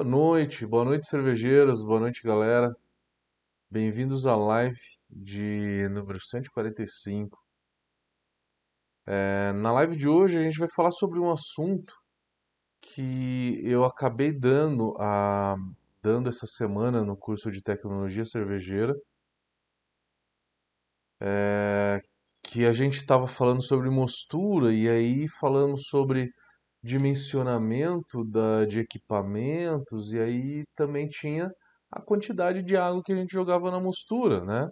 Boa noite, boa noite, cervejeiros, boa noite, galera. Bem-vindos à live de número 145. É, na live de hoje a gente vai falar sobre um assunto que eu acabei dando, a, dando essa semana no curso de tecnologia cervejeira, é, que a gente estava falando sobre mostura e aí falando sobre dimensionamento da, de equipamentos e aí também tinha a quantidade de água que a gente jogava na mostura, né?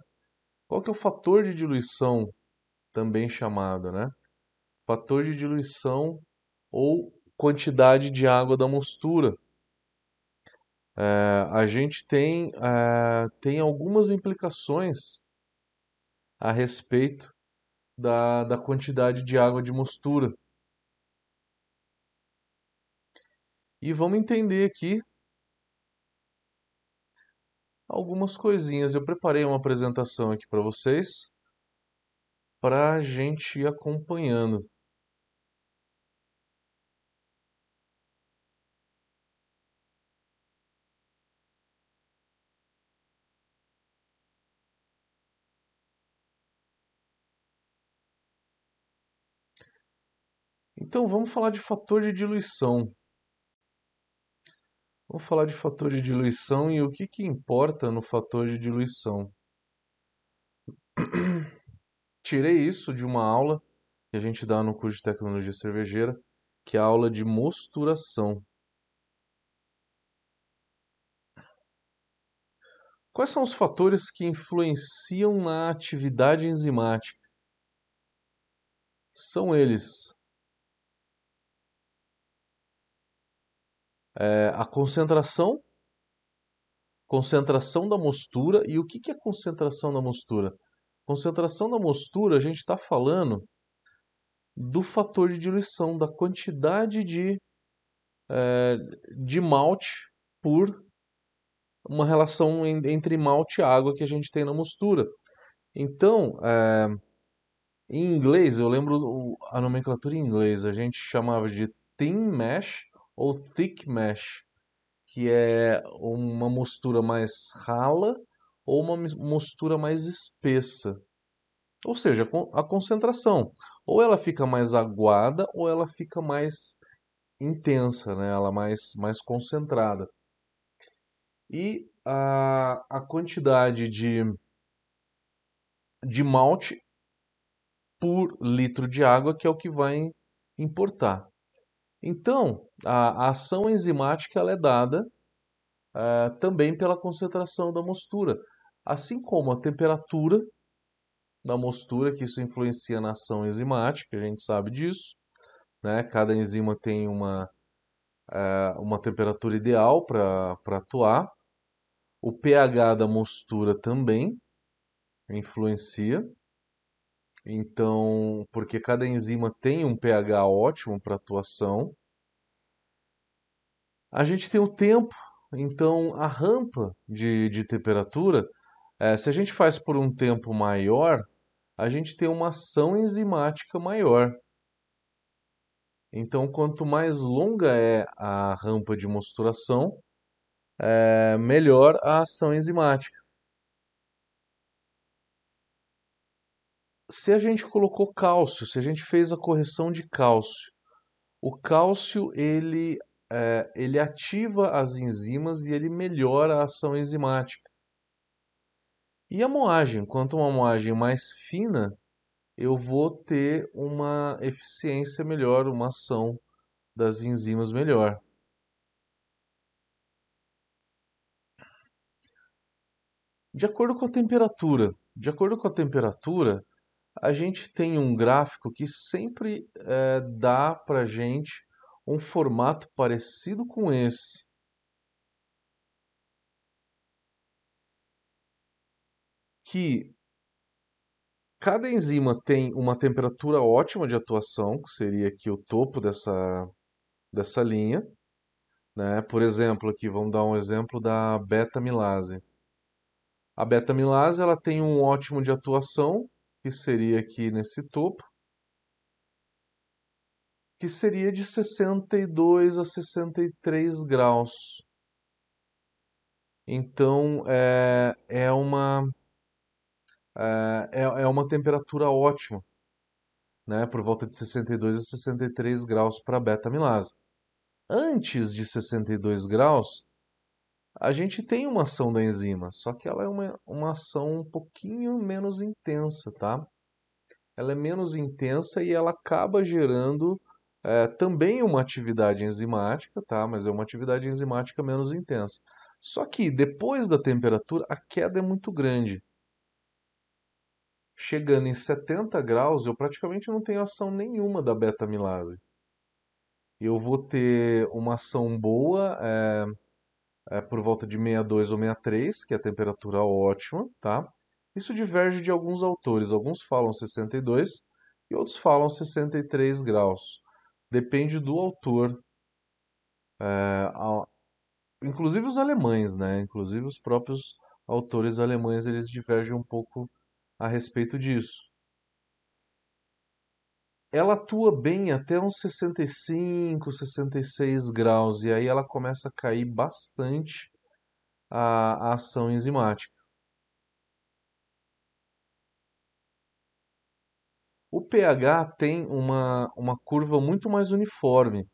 Qual que é o fator de diluição também chamado, né? Fator de diluição ou quantidade de água da mostura. É, a gente tem, é, tem algumas implicações a respeito da, da quantidade de água de mostura. E vamos entender aqui algumas coisinhas. Eu preparei uma apresentação aqui para vocês para a gente ir acompanhando. Então vamos falar de fator de diluição. Vamos falar de fator de diluição e o que, que importa no fator de diluição. Tirei isso de uma aula que a gente dá no curso de tecnologia cervejeira, que é a aula de mosturação. Quais são os fatores que influenciam na atividade enzimática? São eles é, a concentração, concentração da mostura. E o que, que é concentração da mostura? Concentração da mostura, a gente está falando do fator de diluição, da quantidade de, é, de malte por uma relação entre malte e água que a gente tem na mostura. Então, é, em inglês, eu lembro a nomenclatura em inglês, a gente chamava de thin mash ou thick mesh, que é uma mostura mais rala ou uma mostura mais espessa. Ou seja, a concentração. Ou ela fica mais aguada ou ela fica mais intensa, né? ela mais, mais concentrada. E a, a quantidade de, de malte por litro de água que é o que vai importar. Então, a, a ação enzimática é dada uh, também pela concentração da mostura, assim como a temperatura da mostura, que isso influencia na ação enzimática, a gente sabe disso. Né? Cada enzima tem uma, uh, uma temperatura ideal para atuar. O pH da mostura também influencia. Então, porque cada enzima tem um pH ótimo para atuação. A gente tem o tempo, então a rampa de, de temperatura, é, se a gente faz por um tempo maior, a gente tem uma ação enzimática maior. Então, quanto mais longa é a rampa de mosturação, é, melhor a ação enzimática. Se a gente colocou cálcio, se a gente fez a correção de cálcio, o cálcio ele, é, ele ativa as enzimas e ele melhora a ação enzimática. E a moagem, quanto uma moagem mais fina, eu vou ter uma eficiência melhor, uma ação das enzimas melhor. De acordo com a temperatura, de acordo com a temperatura, a gente tem um gráfico que sempre é, dá para gente um formato parecido com esse. Que cada enzima tem uma temperatura ótima de atuação, que seria aqui o topo dessa, dessa linha. Né? Por exemplo, aqui vamos dar um exemplo da beta-milase. A beta-milase ela tem um ótimo de atuação, que seria aqui nesse topo, que seria de 62 a 63 graus. Então é, é uma é, é é uma temperatura ótima, né? Por volta de 62 a 63 graus para beta-amilase. Antes de 62 graus, a gente tem uma ação da enzima, só que ela é uma, uma ação um pouquinho menos intensa, tá? Ela é menos intensa e ela acaba gerando é, também uma atividade enzimática, tá? Mas é uma atividade enzimática menos intensa. Só que depois da temperatura, a queda é muito grande. Chegando em 70 graus, eu praticamente não tenho ação nenhuma da beta-amilase. Eu vou ter uma ação boa é, é, por volta de 62 ou 63, que é a temperatura ótima, tá? Isso diverge de alguns autores. Alguns falam 62 e outros falam 63 graus. Depende do autor. É, a, inclusive os alemães, né? Inclusive os próprios autores alemães, eles divergem um pouco a respeito disso. Ela atua bem até uns 65, 66 graus e aí ela começa a cair bastante a, a ação enzimática. O pH tem uma, uma curva muito mais uniforme.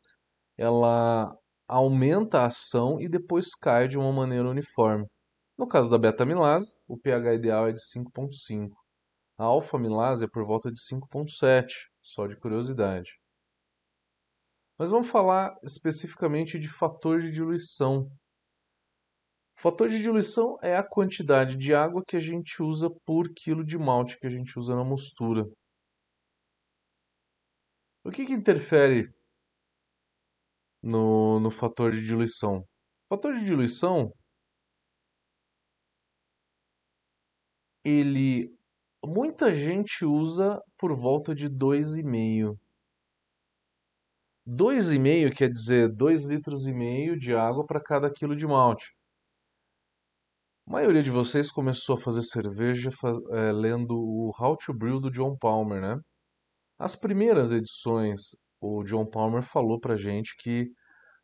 Ela aumenta a ação e depois cai de uma maneira uniforme. No caso da beta-amilase, o pH ideal é de 5,5. A alfa-amilase é por volta de 5,7, só de curiosidade. Mas vamos falar especificamente de fator de diluição. O fator de diluição é a quantidade de água que a gente usa por quilo de malte que a gente usa na mostura. O que, que interfere no, no fator de diluição? O fator de diluição ele muita gente usa por volta de 2,5. 2,5 quer dizer 2 litros e meio de água para cada quilo de malte. A maioria de vocês começou a fazer cerveja faz, é, lendo o How to Brew do John Palmer, né? As primeiras edições, o John Palmer falou para gente que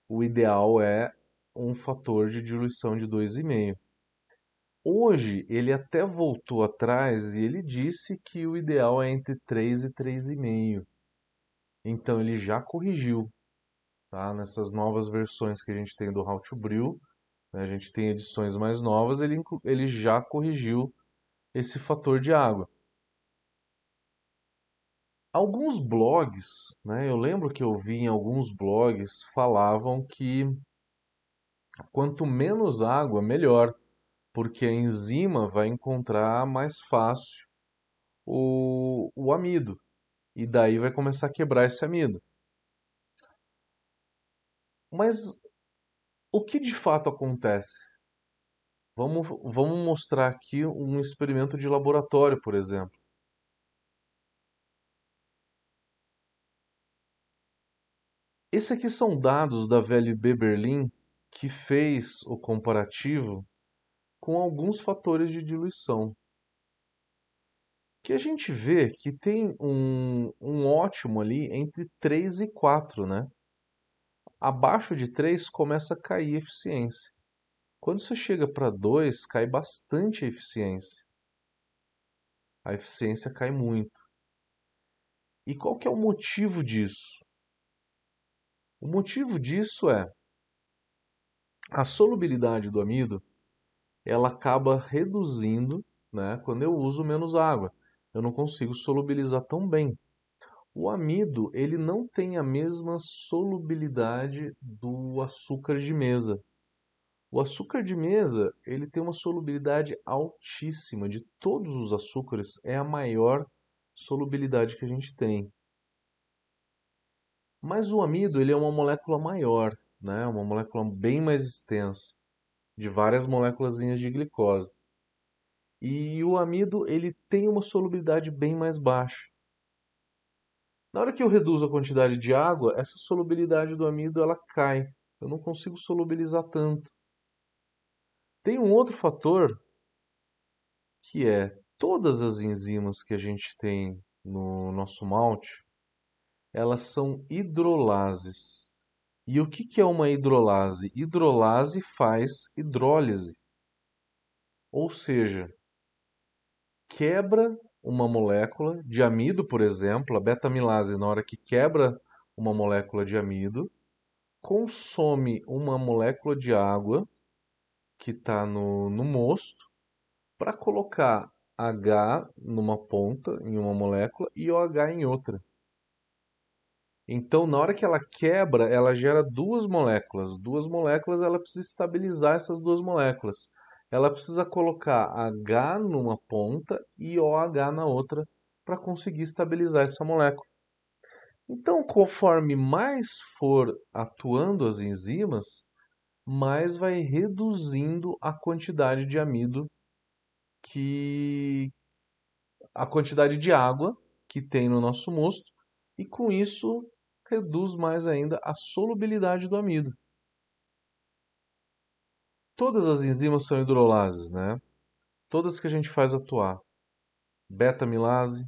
o ideal é um fator de diluição de 2,5. Hoje ele até voltou atrás e ele disse que o ideal é entre 3 e 3,5. Então ele já corrigiu, tá? Nessas novas versões que a gente tem do How to Brew, né? a gente tem edições mais novas, ele, ele já corrigiu esse fator de água. Alguns blogs, né, eu lembro que eu vi em alguns blogs falavam que quanto menos água, melhor, porque a enzima vai encontrar mais fácil o, o amido e daí vai começar a quebrar esse amido. Mas o que de fato acontece? Vamos, vamos mostrar aqui um experimento de laboratório, por exemplo. Esse aqui são dados da VLB Berlim que fez o comparativo com alguns fatores de diluição. Que a gente vê que tem um, um ótimo ali entre 3 e 4, né? Abaixo de 3 começa a cair a eficiência. Quando você chega para 2, cai bastante a eficiência. A eficiência cai muito. E qual que é o motivo disso? O motivo disso é a solubilidade do amido, ela acaba reduzindo, né, quando eu uso menos água. Eu não consigo solubilizar tão bem. O amido, ele não tem a mesma solubilidade do açúcar de mesa. O açúcar de mesa, ele tem uma solubilidade altíssima. De todos os açúcares, é a maior solubilidade que a gente tem. Mas o amido ele é uma molécula maior, né? uma molécula bem mais extensa, de várias moléculas de glicose. E o amido ele tem uma solubilidade bem mais baixa. Na hora que eu reduzo a quantidade de água, essa solubilidade do amido ela cai. Eu não consigo solubilizar tanto. Tem um outro fator que é todas as enzimas que a gente tem no nosso malte, elas são hidrolases. E o que, que é uma hidrolase? Hidrolase faz hidrólise. Ou seja, quebra uma molécula de amido, por exemplo, a beta-amilase, na hora que quebra uma molécula de amido, consome uma molécula de água que está no, no mosto para colocar H numa ponta, em uma molécula, e OH em outra. Então, na hora que ela quebra, ela gera duas moléculas. Duas moléculas, ela precisa estabilizar essas duas moléculas. Ela precisa colocar H numa ponta e OH na outra para conseguir estabilizar essa molécula. Então, conforme mais for atuando as enzimas, mais vai reduzindo a quantidade de amido que a quantidade de água que tem no nosso mosto e com isso reduz mais ainda a solubilidade do amido. Todas as enzimas são hidrolases, né? Todas que a gente faz atuar. Beta-amilase,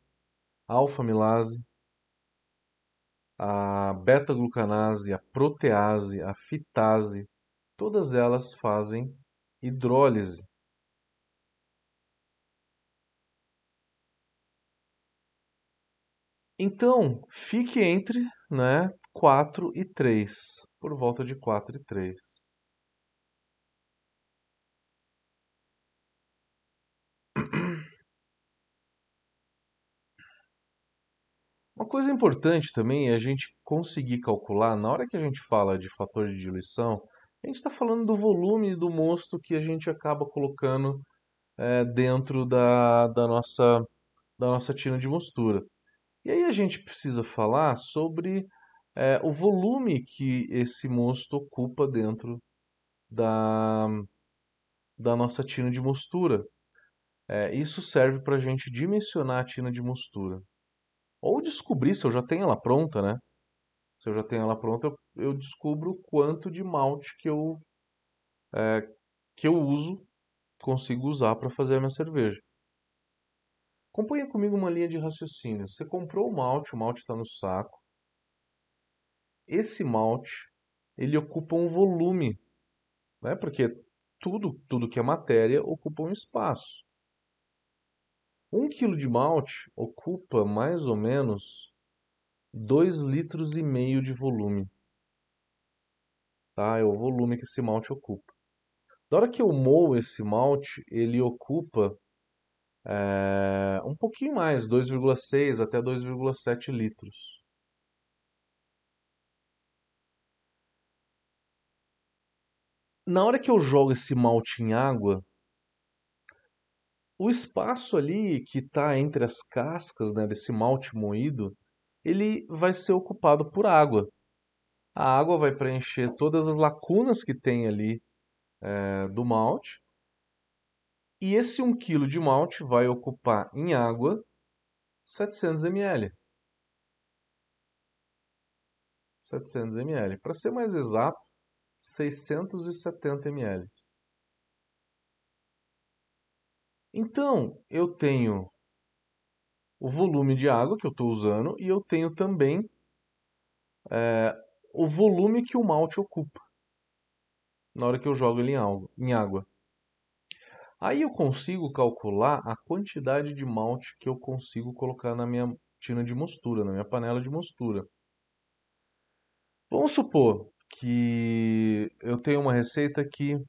alfa-amilase, a beta-glucanase, a protease, a fitase, todas elas fazem hidrólise. Então, fique entre né, 4 e 3, por volta de 4 e 3. Uma coisa importante também é a gente conseguir calcular, na hora que a gente fala de fator de diluição, a gente está falando do volume do mosto que a gente acaba colocando é, dentro da, da, nossa, da nossa tina de mostura. E aí a gente precisa falar sobre é, o volume que esse mosto ocupa dentro da, da nossa tina de mostura. É, isso serve para a gente dimensionar a tina de mostura. Ou descobrir se eu já tenho ela pronta, né? Se eu já tenho ela pronta, eu, eu descubro quanto de malte que eu, é, que eu uso, consigo usar para fazer a minha cerveja. Componha comigo uma linha de raciocínio. Você comprou o malte, o malte está no saco. Esse malte, ele ocupa um volume, né? Porque tudo, tudo que é matéria ocupa um espaço. Um quilo de malte ocupa mais ou menos 2 litros e meio de volume. Tá? É o volume que esse malte ocupa. Na hora que eu moo esse malte, ele ocupa é, um pouquinho mais, 2,6 até 2,7 litros. Na hora que eu jogo esse malte em água, o espaço ali que está entre as cascas né, desse malte moído, ele vai ser ocupado por água. A água vai preencher todas as lacunas que tem ali é, do malte e esse 1 kg de malte vai ocupar em água 700 ml. 700 ml. Para ser mais exato, 670 ml. Então, eu tenho o volume de água que eu estou usando e eu tenho também é, o volume que o malte ocupa na hora que eu jogo ele em água. Aí eu consigo calcular a quantidade de malte que eu consigo colocar na minha tina de mostura, na minha panela de mostura. Vamos supor que eu tenho uma receita que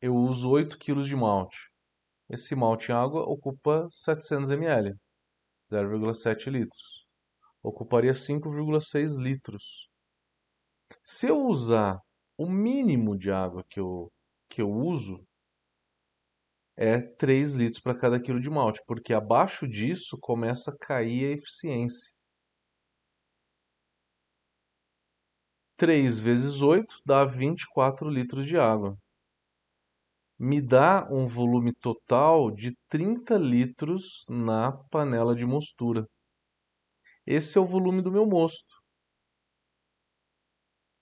eu uso 8 kg de malte. Esse malte em água ocupa 700 ml, 0,7 litros. Ocuparia 5,6 litros. Se eu usar o mínimo de água que eu, que eu uso, é 3 litros para cada quilo de malte, porque abaixo disso começa a cair a eficiência. 3 vezes 8 dá 24 litros de água. Me dá um volume total de 30 litros na panela de mostura. Esse é o volume do meu mosto.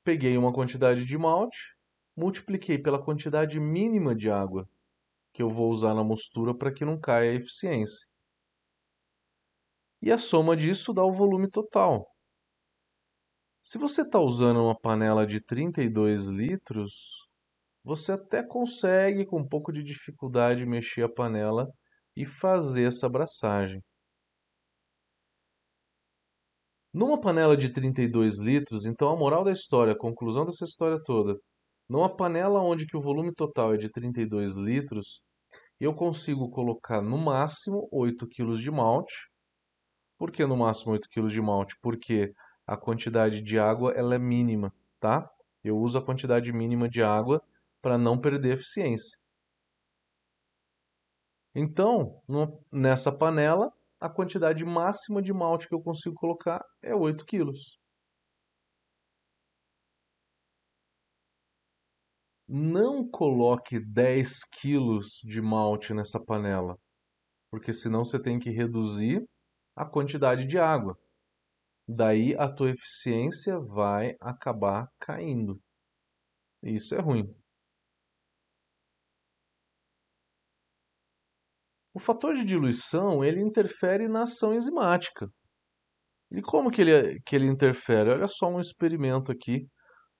Peguei uma quantidade de malte, multipliquei pela quantidade mínima de água que eu vou usar na mostura para que não caia a eficiência. E a soma disso dá o volume total. Se você está usando uma panela de 32 litros, você até consegue, com um pouco de dificuldade, mexer a panela e fazer essa abraçagem. Numa panela de 32 litros, então a moral da história, a conclusão dessa história toda, numa panela onde que o volume total é de 32 litros, eu consigo colocar no máximo 8 kg de malte. Por que no máximo 8 kg de malte? Porque a quantidade de água ela é mínima, tá? Eu uso a quantidade mínima de água para não perder eficiência. Então, nessa panela, a quantidade máxima de malte que eu consigo colocar é 8 quilos. Não coloque 10 quilos de malte nessa panela, porque senão você tem que reduzir a quantidade de água. Daí a tua eficiência vai acabar caindo. Isso é ruim. O fator de diluição, ele interfere na ação enzimática. E como que ele, que ele interfere? Olha só um experimento aqui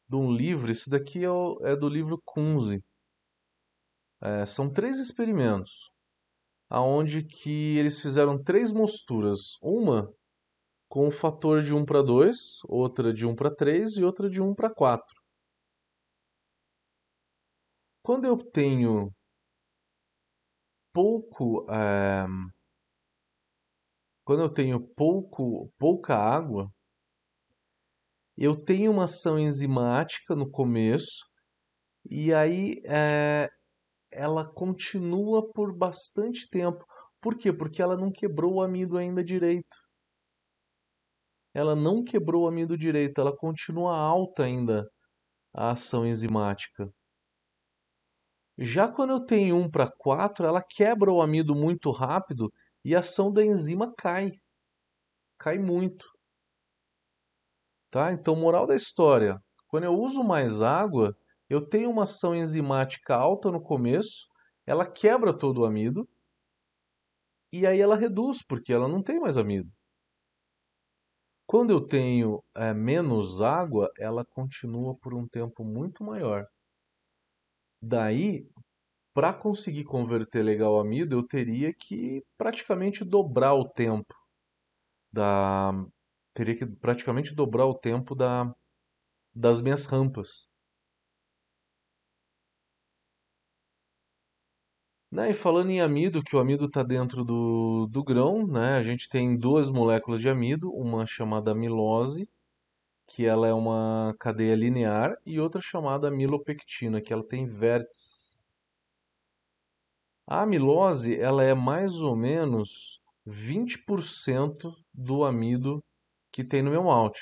de um livro. Esse daqui é, o, é do livro Kunze. É, são três experimentos, aonde que eles fizeram três mosturas. Uma com o fator de 1 para 2, outra de 1 para 3 e outra de 1 para 4. Quando eu tenho pouco, é, quando eu tenho pouco, pouca água, eu tenho uma ação enzimática no começo e aí é, ela continua por bastante tempo. Por quê? Porque ela não quebrou o amido ainda direito. Ela não quebrou o amido direito, ela continua alta ainda a ação enzimática. Já quando eu tenho 1 para 4, ela quebra o amido muito rápido e a ação da enzima cai. Cai muito. Tá? Então, moral da história, quando eu uso mais água, eu tenho uma ação enzimática alta no começo, ela quebra todo o amido e aí ela reduz, porque ela não tem mais amido. Quando eu tenho é, menos água, ela continua por um tempo muito maior. Daí, para conseguir converter legal amido, eu teria que praticamente dobrar o tempo da teria que praticamente dobrar o tempo da das minhas rampas. Né? E falando em amido, que o amido está dentro do, do grão, né? a gente tem duas moléculas de amido, uma chamada amilose que ela é uma cadeia linear, e outra chamada amilopectina, que ela tem vértices. A amilose ela é mais ou menos 20% do amido que tem no meu malte.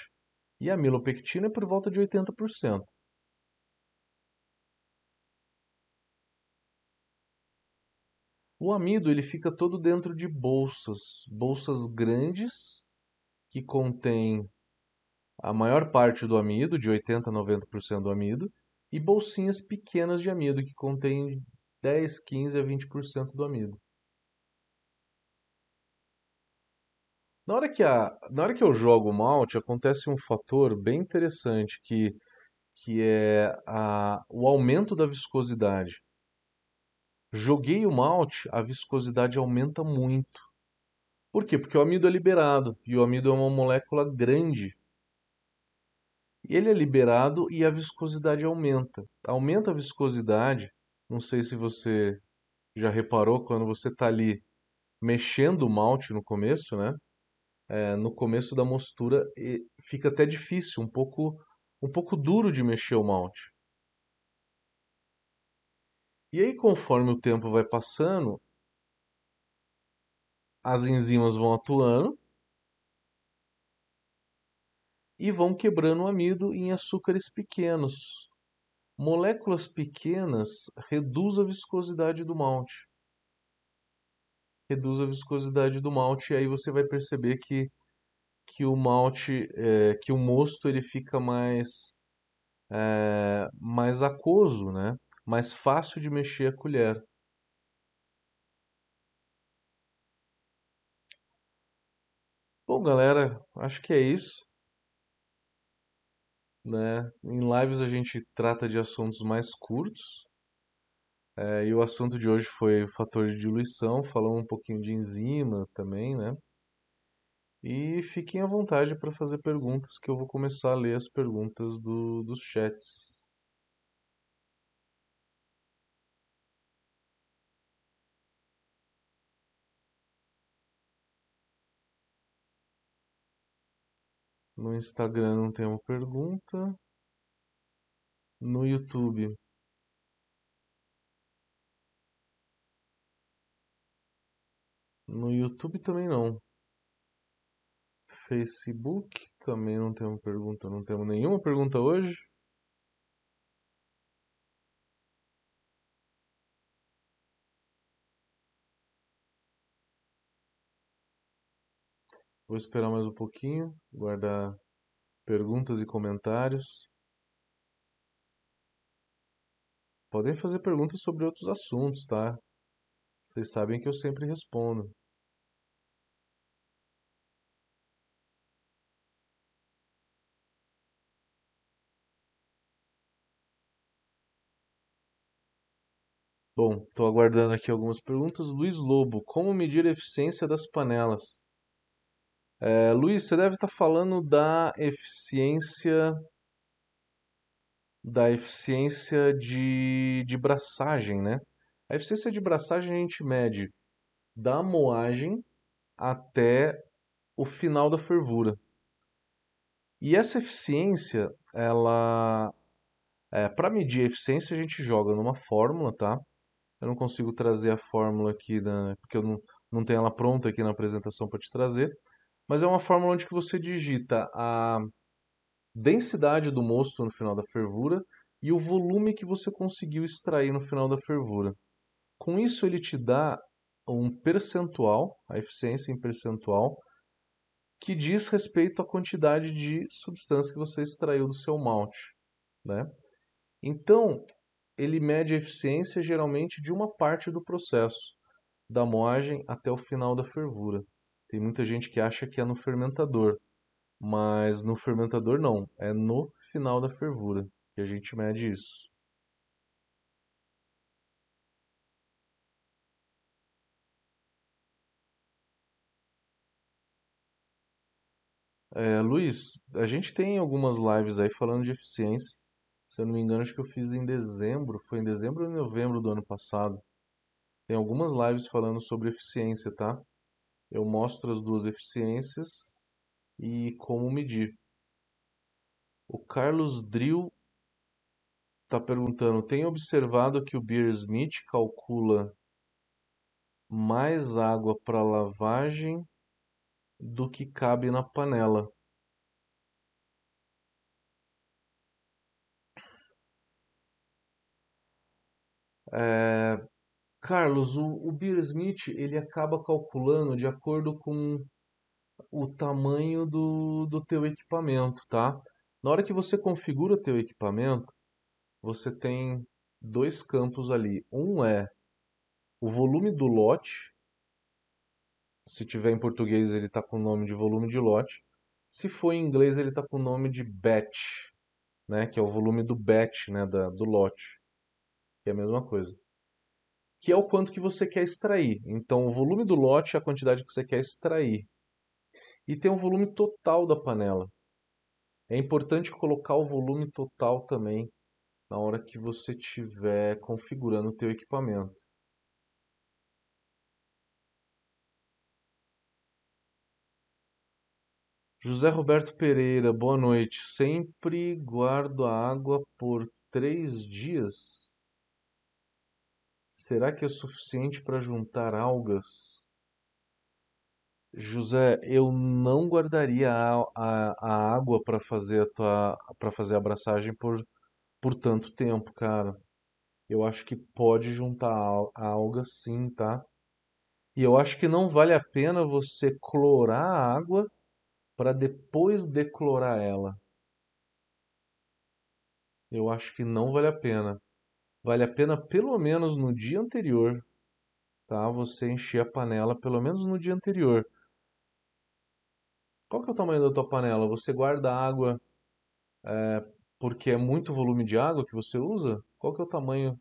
E a amilopectina é por volta de 80%. O amido ele fica todo dentro de bolsas, bolsas grandes que contêm a maior parte do amido, de 80 a 90% do amido, e bolsinhas pequenas de amido, que contêm 10, 15 a 20% do amido. Na hora, que a, na hora que eu jogo o malte, acontece um fator bem interessante, que, que é a, o aumento da viscosidade. Joguei o malte, a viscosidade aumenta muito. Por quê? Porque o amido é liberado, e o amido é uma molécula grande ele é liberado e a viscosidade aumenta. Aumenta a viscosidade, não sei se você já reparou quando você está ali mexendo o malte no começo, né? É, no começo da mostura fica até difícil, um pouco, um pouco duro de mexer o malte. E aí, conforme o tempo vai passando, as enzimas vão atuando e vão quebrando o amido em açúcares pequenos. Moléculas pequenas reduz a viscosidade do malte. Reduz a viscosidade do malte e aí você vai perceber que, que o malte, é, que o mosto ele fica mais, é, mais aquoso, né? mais fácil de mexer a colher. Bom, galera, acho que é isso né? Em lives a gente trata de assuntos mais curtos, É, e o assunto de hoje foi fator de diluição, falamos um pouquinho de enzima também, né? E fiquem à vontade para fazer perguntas, que eu vou começar a ler as perguntas do, dos chats. No Instagram não tem uma pergunta. No YouTube. No YouTube também não. Facebook também não tem uma pergunta. Não temos nenhuma pergunta hoje. Vou esperar mais um pouquinho, guardar perguntas e comentários. Podem fazer perguntas sobre outros assuntos, tá? Vocês sabem que eu sempre respondo. Bom, estou aguardando aqui algumas perguntas. Luiz Lobo, como medir a eficiência das panelas? É, Luiz, você deve estar falando da eficiência da eficiência de, de braçagem, né? A eficiência de braçagem a gente mede da moagem até o final da fervura. E essa eficiência, ela, é, para medir a eficiência, a gente joga numa fórmula, tá? Eu não consigo trazer a fórmula aqui, na, porque eu não, não tenho ela pronta aqui na apresentação para te trazer. Mas é uma fórmula onde que você digita a densidade do mosto no final da fervura e o volume que você conseguiu extrair no final da fervura. Com isso, ele te dá um percentual, a eficiência em percentual, que diz respeito à quantidade de substância que você extraiu do seu malte. Né? Então, ele mede a eficiência geralmente de uma parte do processo, da moagem até o final da fervura. Tem muita gente que acha que é no fermentador, mas no fermentador não, é no final da fervura que a gente mede isso. É, Luiz, a gente tem algumas lives aí falando de eficiência. Se eu não me engano, acho que eu fiz em dezembro, foi em dezembro ou em novembro do ano passado. Tem algumas lives falando sobre eficiência, tá? Eu mostro as duas eficiências e como medir. O Carlos Drill está perguntando: tem observado que o Beer Smith calcula mais água para lavagem do que cabe na panela? É, Carlos, o, o Smith ele acaba calculando de acordo com o tamanho do, do teu equipamento, tá? Na hora que você configura teu equipamento, você tem dois campos ali. Um é o volume do lote. Se tiver em português, ele está com o nome de volume de lote. Se for em inglês, ele está com o nome de batch, né? Que é o volume do batch, né? Da, do lote. Que é a mesma coisa. Que é o quanto que você quer extrair. Então, o volume do lote é a quantidade que você quer extrair. E tem o volume total da panela. É importante colocar o volume total também na hora que você estiver configurando o teu equipamento. José Roberto Pereira, boa noite. Sempre guardo a água por três dias? Será que é suficiente para juntar algas? José, eu não guardaria a, a, a água para fazer a tua, para fazer a abraçagem por, por tanto tempo, cara. Eu acho que pode juntar a alga sim, tá? E eu acho que não vale a pena você clorar a água para depois declorar ela. Eu acho que não vale a pena. Vale a pena pelo menos no dia anterior, tá? Você encher a panela pelo menos no dia anterior. Qual que é o tamanho da tua panela? Você guarda água é, porque é muito volume de água que você usa? Qual que é o tamanho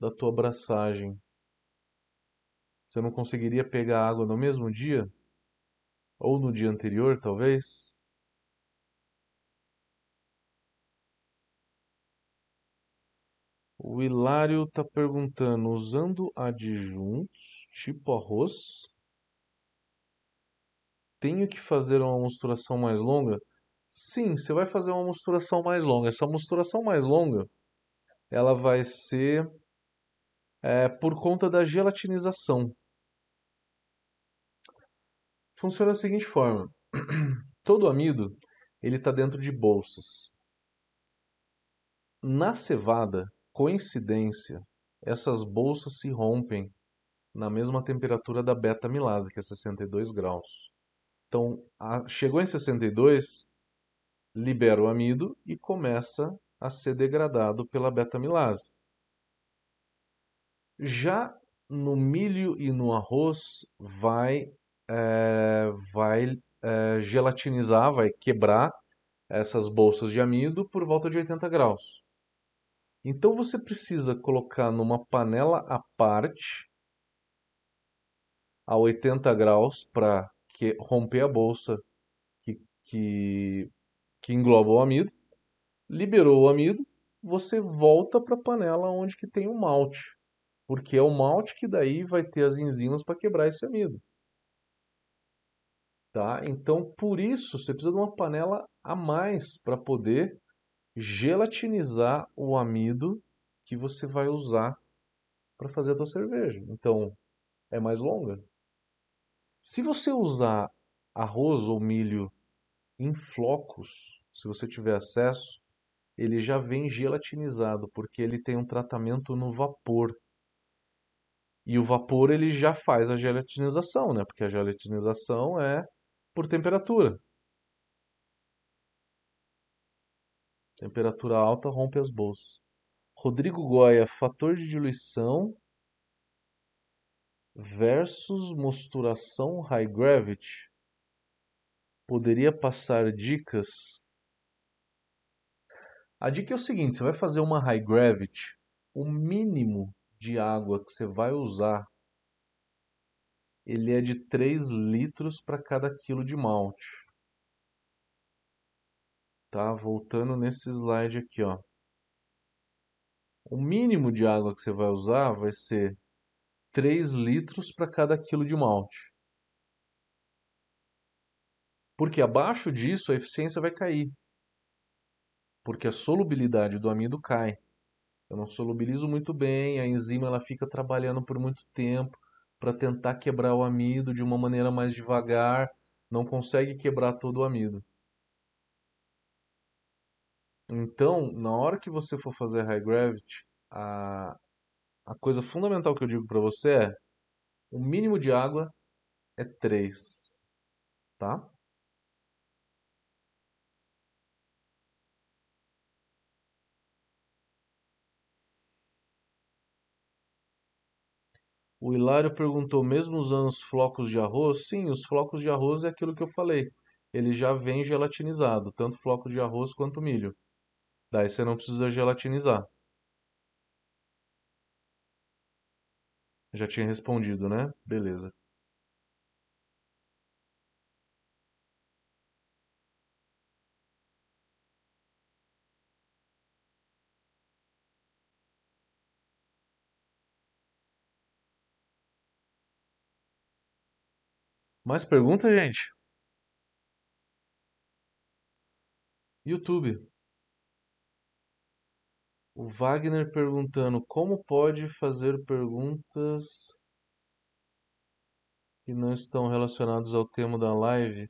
da tua abraçagem. Você não conseguiria pegar água no mesmo dia? Ou no dia anterior, talvez? O Hilário está perguntando, usando adjuntos, tipo arroz, tenho que fazer uma mosturação mais longa? Sim, você vai fazer uma mosturação mais longa. Essa mosturação mais longa, ela vai ser é, por conta da gelatinização. Funciona da seguinte forma: todo amido ele está dentro de bolsas. Na cevada, coincidência, essas bolsas se rompem na mesma temperatura da beta-milase, que é 62 graus. Então, a, chegou em 62, libera o amido e começa a ser degradado pela beta-milase. Já no milho e no arroz vai, é, vai é, gelatinizar, vai quebrar essas bolsas de amido por volta de 80 graus. Então você precisa colocar numa panela à parte a 80 graus para romper a bolsa que, que, que engloba o amido. Liberou o amido, você volta para a panela onde que tem o malte, porque é o malte que daí vai ter as enzimas para quebrar esse amido. Tá? Então, por isso, você precisa de uma panela a mais para poder gelatinizar o amido que você vai usar para fazer a tua cerveja. Então, é mais longa. Se você usar arroz ou milho em flocos, se você tiver acesso, ele já vem gelatinizado, porque ele tem um tratamento no vapor. E o vapor ele já faz a gelatinização, né? Porque a gelatinização é por temperatura. Temperatura alta rompe as bolsas. Rodrigo Goya, fator de diluição versus mosturação high gravity. Poderia passar dicas? A dica é o seguinte: você vai fazer uma high gravity, o mínimo de água que você vai usar ele é de 3 litros para cada quilo de malte. Tá? Voltando nesse slide aqui, ó. O mínimo de água que você vai usar vai ser 3 litros para cada quilo de malte. Porque abaixo disso a eficiência vai cair. Porque a solubilidade do amido cai. Eu não solubilizo muito bem, a enzima ela fica trabalhando por muito tempo para tentar quebrar o amido de uma maneira mais devagar, não consegue quebrar todo o amido. Então, na hora que você for fazer high gravity, a, a coisa fundamental que eu digo para você é o mínimo de água é 3, tá? O Hilário perguntou, mesmo usando os flocos de arroz? Sim, os flocos de arroz é aquilo que eu falei. Ele já vem gelatinizado, tanto floco de arroz quanto milho. Daí você não precisa gelatinizar. Já tinha respondido, né? Beleza. Mais perguntas, gente? YouTube. O Wagner perguntando como pode fazer perguntas que não estão relacionadas ao tema da live.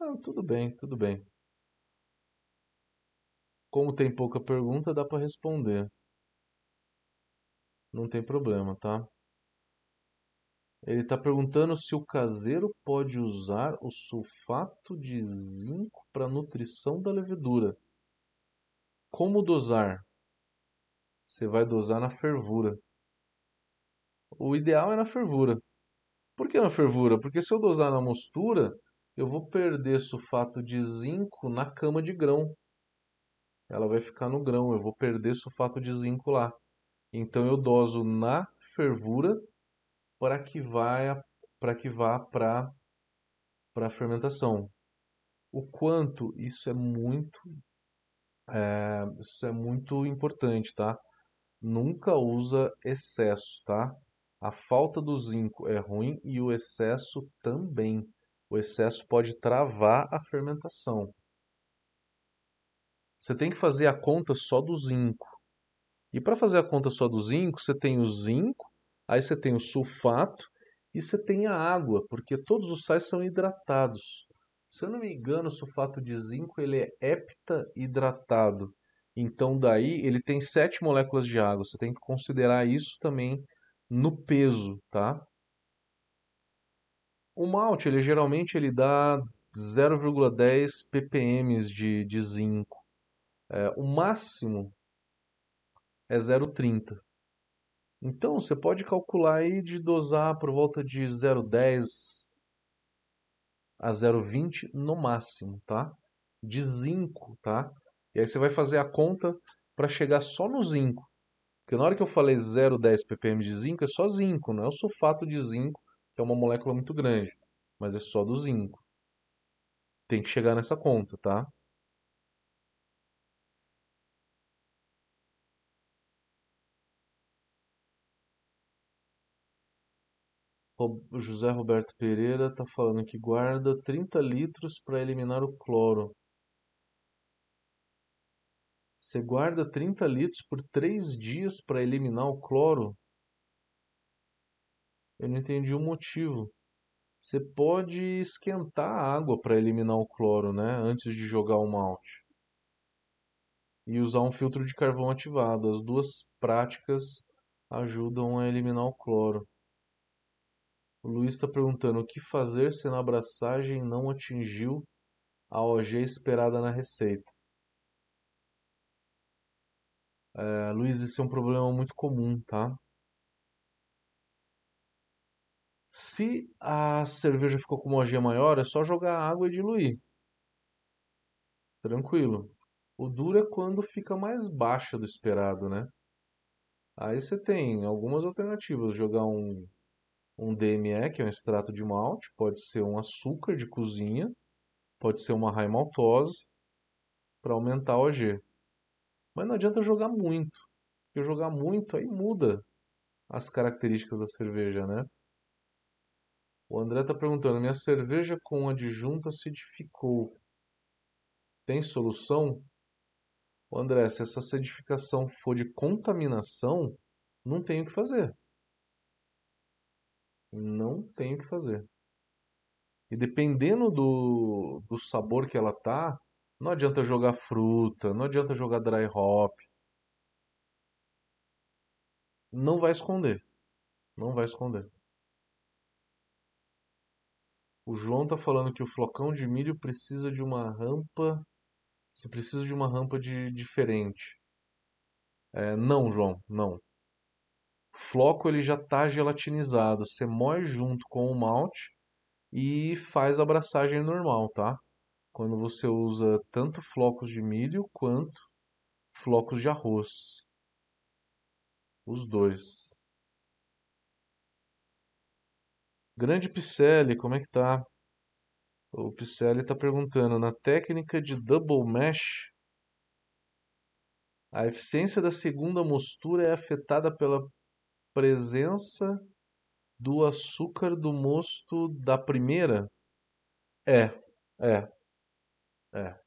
Ah, tudo bem, tudo bem. Como tem pouca pergunta, dá para responder. Não tem problema, tá? Ele está perguntando se o caseiro pode usar o sulfato de zinco para nutrição da levedura. Como dosar? Você vai dosar na fervura. O ideal é na fervura. Por que na fervura? Porque se eu dosar na mostura, eu vou perder sulfato de zinco na cama de grão. Ela vai ficar no grão, eu vou perder sulfato de zinco lá. Então eu doso na fervura para que vá para que vá para para a fermentação. O quanto isso é muito é, isso é muito importante, tá? Nunca usa excesso, tá? A falta do zinco é ruim e o excesso também. O excesso pode travar a fermentação. Você tem que fazer a conta só do zinco. E para fazer a conta só do zinco, você tem o zinco, aí você tem o sulfato e você tem a água, porque todos os sais são hidratados. Se eu não me engano, o sulfato de zinco ele é hepta-hidratado. Então daí ele tem sete moléculas de água. Você tem que considerar isso também no peso, tá? O malte, ele geralmente ele dá 0,10 ppm de, de zinco. É, o máximo é 0,30. Então, você pode calcular aí de dosar por volta de 0,10 a 0,20 no máximo, tá? De zinco, tá? E aí você vai fazer a conta para chegar só no zinco. Porque na hora que eu falei 0,10 ppm de zinco, é só zinco, não é o sulfato de zinco, que é uma molécula muito grande, mas é só do zinco. Tem que chegar nessa conta, tá? O José Roberto Pereira está falando que guarda 30 litros para eliminar o cloro. Você guarda 30 litros por 3 dias para eliminar o cloro? Eu não entendi o motivo. Você pode esquentar a água para eliminar o cloro, né? Antes de jogar o malte. E usar um filtro de carvão ativado. As duas práticas ajudam a eliminar o cloro. O Luiz está perguntando o que fazer se na abraçagem não atingiu a OG esperada na receita. É, Luiz, isso é um problema muito comum, tá? Se a cerveja ficou com uma OG maior, é só jogar água e diluir. Tranquilo. O duro é quando fica mais baixa do esperado, né? Aí você tem algumas alternativas. Jogar um um DME, que é um extrato de malte, pode ser um açúcar de cozinha, pode ser uma raimaltose maltose, para aumentar a OG. Mas não adianta jogar muito, porque jogar muito aí muda as características da cerveja, né? O André está perguntando, minha cerveja com adjunto acidificou. Tem solução? O André, se essa acidificação for de contaminação, não tem o que fazer. Não tem o que fazer. E dependendo do, do sabor que ela tá, não adianta jogar fruta, não adianta jogar dry hop. Não vai esconder. Não vai esconder. O João tá falando que o flocão de milho precisa de uma rampa. Se precisa de uma rampa de diferente. É, não, João, não floco ele já está gelatinizado. Você moe junto com o malte e faz a abraçagem normal, tá? Quando você usa tanto flocos de milho quanto flocos de arroz. Os dois. Grande Picelli, como é que tá? O Picelli está perguntando, na técnica de double mesh, a eficiência da segunda mostura é afetada pela presença do açúcar do mosto da primeira? É, é, é.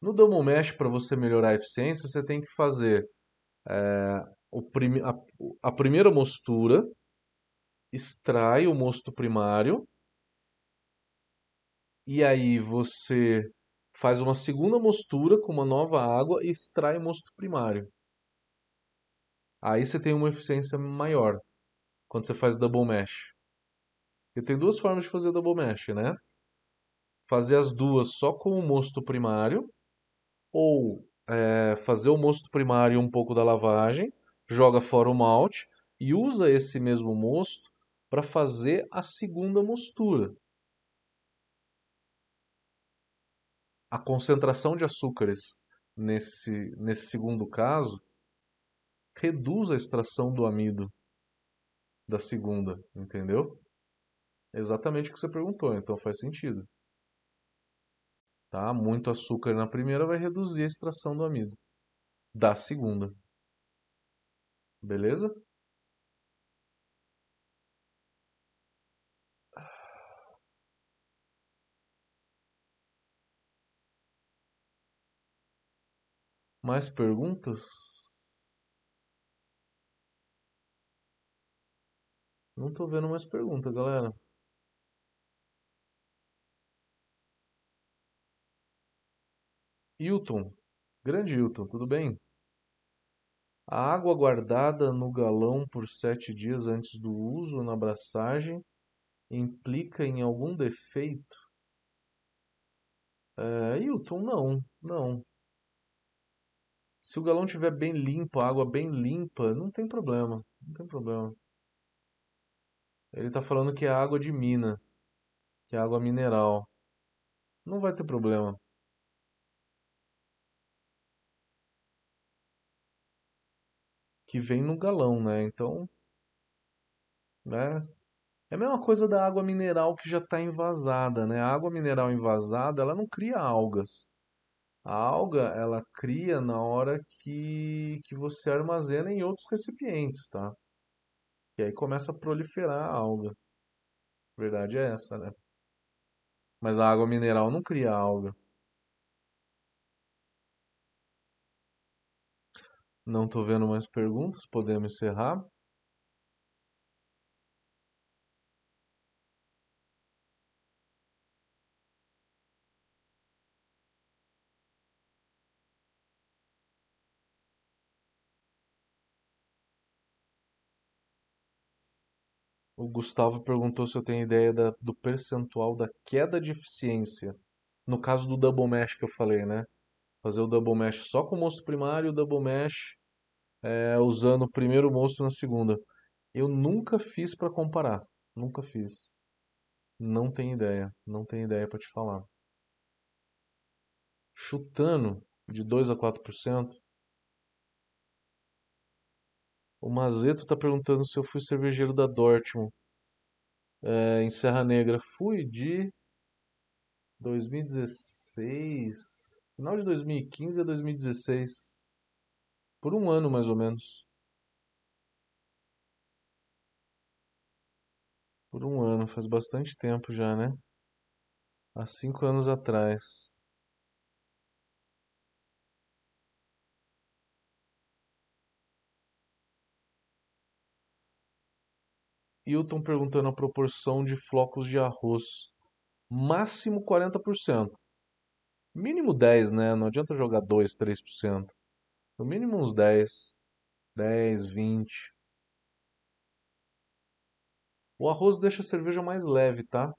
No double mesh, para você melhorar a eficiência, você tem que fazer é, o a, a primeira mostura, extrai o mosto primário, e aí você faz uma segunda mostura com uma nova água e extrai o mosto primário. Aí você tem uma eficiência maior quando você faz double mesh. E tem duas formas de fazer double mesh, né? Fazer as duas só com o mosto primário ou é, fazer o mosto primário e um pouco da lavagem, joga fora o malte e usa esse mesmo mosto para fazer a segunda mostura. A concentração de açúcares nesse, nesse segundo caso reduz a extração do amido da segunda, entendeu? Exatamente o que você perguntou, então faz sentido. Tá? Muito açúcar na primeira vai reduzir a extração do amido da segunda. Beleza? Mais perguntas? Não tô vendo mais perguntas, galera. Hilton, grande Hilton, tudo bem? A água guardada no galão por sete dias antes do uso na abraçagem implica em algum defeito? É, Hilton, não, não. Se o galão estiver bem limpo, a água bem limpa, não tem problema, não tem problema. Ele está falando que é água de mina, que é água mineral. Não vai ter problema. Que vem no galão, né? Então, né? É a mesma coisa da água mineral que já está envasada, né? A água mineral envasada, ela não cria algas. A alga, ela cria na hora que, que você armazena em outros recipientes, tá? E aí começa a proliferar a alga. A verdade é essa, né? Mas a água mineral não cria alga. Não estou vendo mais perguntas, podemos encerrar. O Gustavo perguntou se eu tenho ideia da- do percentual da queda de eficiência. No caso do double mesh que eu falei, né? Fazer o double mesh só com o mosto primário e o double mesh é, usando o primeiro mosto na segunda. Eu nunca fiz para comparar. Nunca fiz. Não tenho ideia. Não tenho ideia para te falar. Chutando de 2 a 4%. O Mazeto está perguntando se eu fui cervejeiro da Dortmund é, em Serra Negra. Fui de 2016, final de 2015 a 2016, por um ano mais ou menos. Por um ano, faz bastante tempo já, né? Há cinco anos atrás. Hilton perguntando a proporção de flocos de arroz. Máximo 40%. Mínimo 10, né? Não adianta jogar 2, 3%. No mínimo uns 10, 10, 20. O arroz deixa a cerveja mais leve, tá?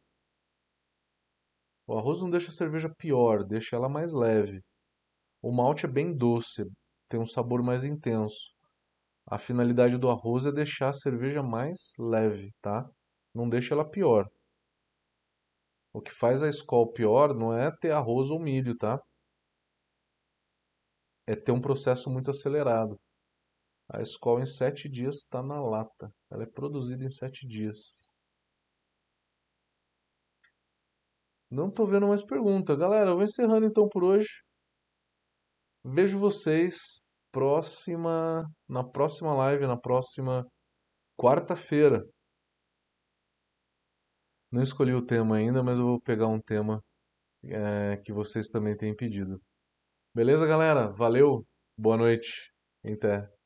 O arroz não deixa a cerveja pior, deixa ela mais leve. O malte é bem doce, tem um sabor mais intenso. A finalidade do arroz é deixar a cerveja mais leve, tá? Não deixa ela pior. O que faz a Skol pior não é ter arroz ou milho, tá? É ter um processo muito acelerado. A Skol em 7 dias está na lata. Ela é produzida em 7 dias. Não estou vendo mais pergunta. Galera, eu vou encerrando então por hoje. Vejo vocês próxima na próxima live, na próxima quarta-feira. Não escolhi o tema ainda, mas eu vou pegar um tema é, que vocês também têm pedido. Beleza, galera? Valeu, boa noite, até.